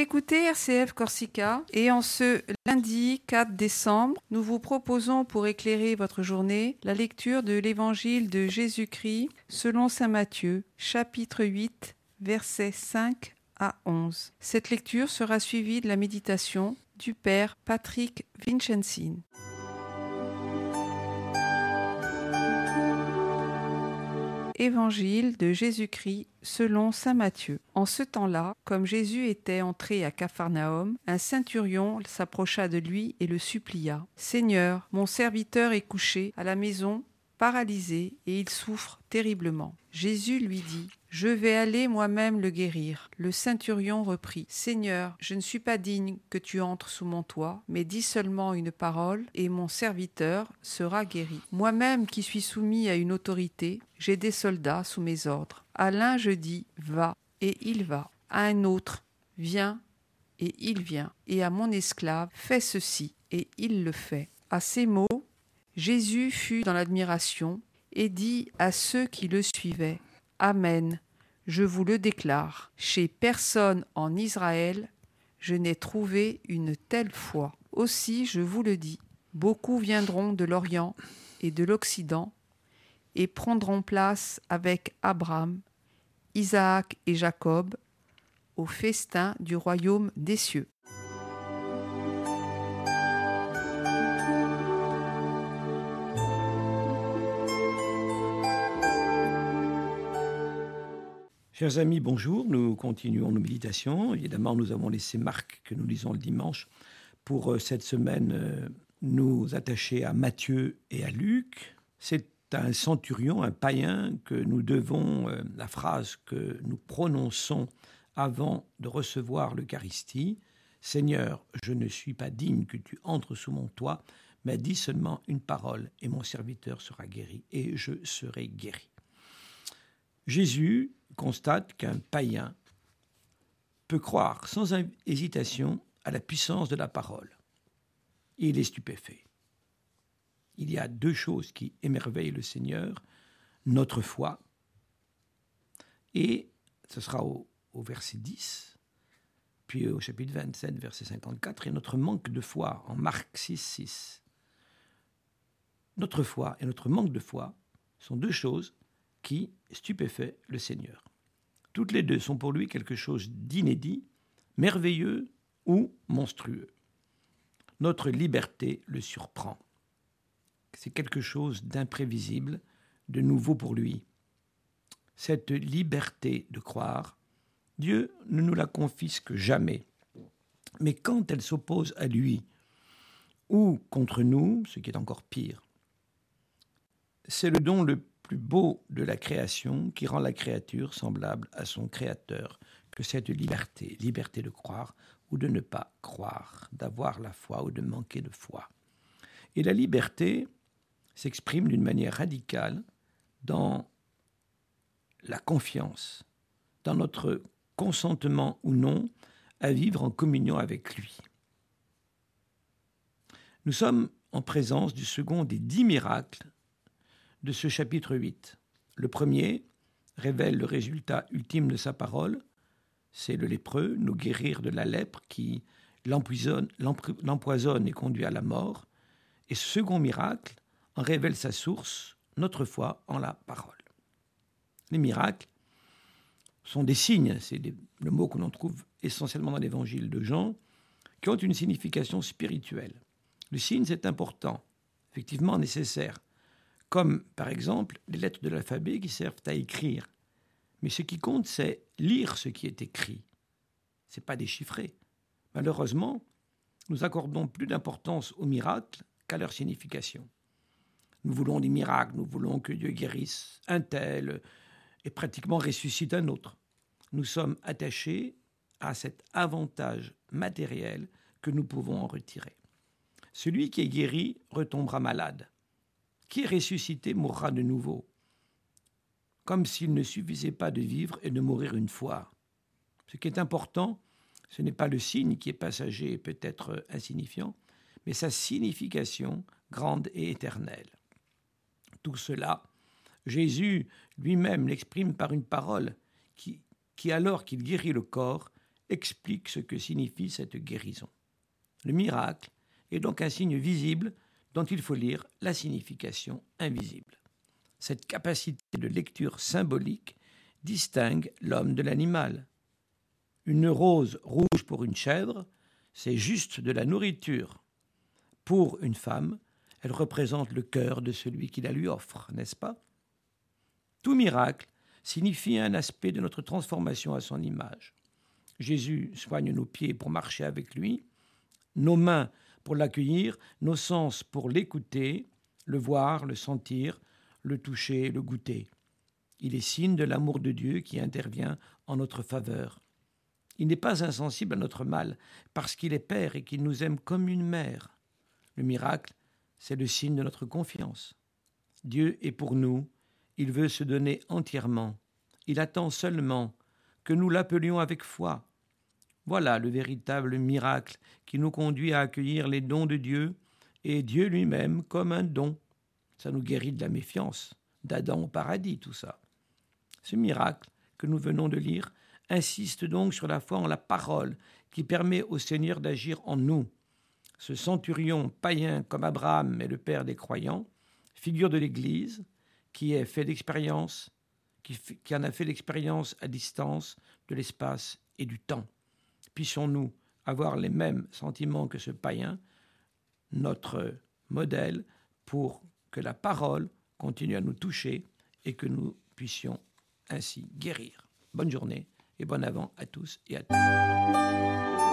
Écoutez RCF Corsica et en ce lundi 4 décembre, nous vous proposons pour éclairer votre journée la lecture de l'évangile de Jésus-Christ selon Saint Matthieu, chapitre 8, versets 5 à 11. Cette lecture sera suivie de la méditation du Père Patrick Vincenzin. Évangile de Jésus-Christ selon Saint Matthieu. En ce temps-là, comme Jésus était entré à Capharnaüm, un centurion s'approcha de lui et le supplia. Seigneur, mon serviteur est couché à la maison, paralysé, et il souffre terriblement. Jésus lui dit, Je vais aller moi-même le guérir. Le centurion reprit, Seigneur, je ne suis pas digne que tu entres sous mon toit, mais dis seulement une parole, et mon serviteur sera guéri. Moi-même qui suis soumis à une autorité, j'ai des soldats sous mes ordres. À l'un je dis, Va, et il va. À un autre, Viens, et il vient. Et à mon esclave, Fais ceci, et il le fait. À ces mots, Jésus fut dans l'admiration et dit à ceux qui le suivaient Amen, je vous le déclare, chez personne en Israël, je n'ai trouvé une telle foi. Aussi, je vous le dis, beaucoup viendront de l'Orient et de l'Occident et prendront place avec Abraham, Isaac et Jacob au festin du royaume des cieux. Chers amis, bonjour. Nous continuons nos méditations. Évidemment, nous avons laissé Marc que nous lisons le dimanche pour euh, cette semaine euh, nous attacher à Matthieu et à Luc. C'est un centurion, un païen, que nous devons euh, la phrase que nous prononçons avant de recevoir l'Eucharistie. Seigneur, je ne suis pas digne que tu entres sous mon toit, mais dis seulement une parole et mon serviteur sera guéri et je serai guéri. Jésus constate qu'un païen peut croire sans hésitation à la puissance de la parole. il est stupéfait. Il y a deux choses qui émerveillent le Seigneur, notre foi, et ce sera au, au verset 10, puis au chapitre 27, verset 54, et notre manque de foi en Marc 6, 6. Notre foi et notre manque de foi sont deux choses qui stupéfait le Seigneur. Toutes les deux sont pour lui quelque chose d'inédit, merveilleux ou monstrueux. Notre liberté le surprend. C'est quelque chose d'imprévisible, de nouveau pour lui. Cette liberté de croire, Dieu ne nous la confisque jamais. Mais quand elle s'oppose à lui ou contre nous, ce qui est encore pire, c'est le don le plus beau de la création qui rend la créature semblable à son créateur que cette liberté, liberté de croire ou de ne pas croire, d'avoir la foi ou de manquer de foi. Et la liberté s'exprime d'une manière radicale dans la confiance, dans notre consentement ou non à vivre en communion avec lui. Nous sommes en présence du second des dix miracles de ce chapitre 8. Le premier révèle le résultat ultime de sa parole, c'est le lépreux, nous guérir de la lèpre qui l'empoisonne et conduit à la mort. Et ce second miracle en révèle sa source, notre foi en la parole. Les miracles sont des signes, c'est le mot que l'on trouve essentiellement dans l'évangile de Jean, qui ont une signification spirituelle. Le signe, c'est important, effectivement nécessaire, comme par exemple les lettres de l'alphabet qui servent à écrire. Mais ce qui compte, c'est lire ce qui est écrit. Ce n'est pas déchiffrer. Malheureusement, nous accordons plus d'importance aux miracles qu'à leur signification. Nous voulons des miracles, nous voulons que Dieu guérisse un tel et pratiquement ressuscite un autre. Nous sommes attachés à cet avantage matériel que nous pouvons en retirer. Celui qui est guéri retombera malade qui est ressuscité mourra de nouveau, comme s'il ne suffisait pas de vivre et de mourir une fois. Ce qui est important, ce n'est pas le signe qui est passager et peut-être insignifiant, mais sa signification grande et éternelle. Tout cela, Jésus lui-même l'exprime par une parole qui, qui alors qu'il guérit le corps, explique ce que signifie cette guérison. Le miracle est donc un signe visible dont il faut lire la signification invisible. Cette capacité de lecture symbolique distingue l'homme de l'animal. Une rose rouge pour une chèvre, c'est juste de la nourriture. Pour une femme, elle représente le cœur de celui qui la lui offre, n'est-ce pas? Tout miracle signifie un aspect de notre transformation à son image. Jésus soigne nos pieds pour marcher avec lui, nos mains pour l'accueillir, nos sens pour l'écouter, le voir, le sentir, le toucher, le goûter. Il est signe de l'amour de Dieu qui intervient en notre faveur. Il n'est pas insensible à notre mal, parce qu'il est Père et qu'il nous aime comme une mère. Le miracle, c'est le signe de notre confiance. Dieu est pour nous, il veut se donner entièrement. Il attend seulement que nous l'appelions avec foi. Voilà le véritable miracle qui nous conduit à accueillir les dons de Dieu et Dieu lui-même comme un don. Ça nous guérit de la méfiance, d'Adam au paradis, tout ça. Ce miracle que nous venons de lire insiste donc sur la foi en la parole qui permet au Seigneur d'agir en nous. Ce centurion païen comme Abraham est le père des croyants, figure de l'Église, qui, est fait l'expérience, qui, qui en a fait l'expérience à distance de l'espace et du temps. Puissions-nous avoir les mêmes sentiments que ce païen, notre modèle, pour que la parole continue à nous toucher et que nous puissions ainsi guérir. Bonne journée et bon avant à tous et à toutes.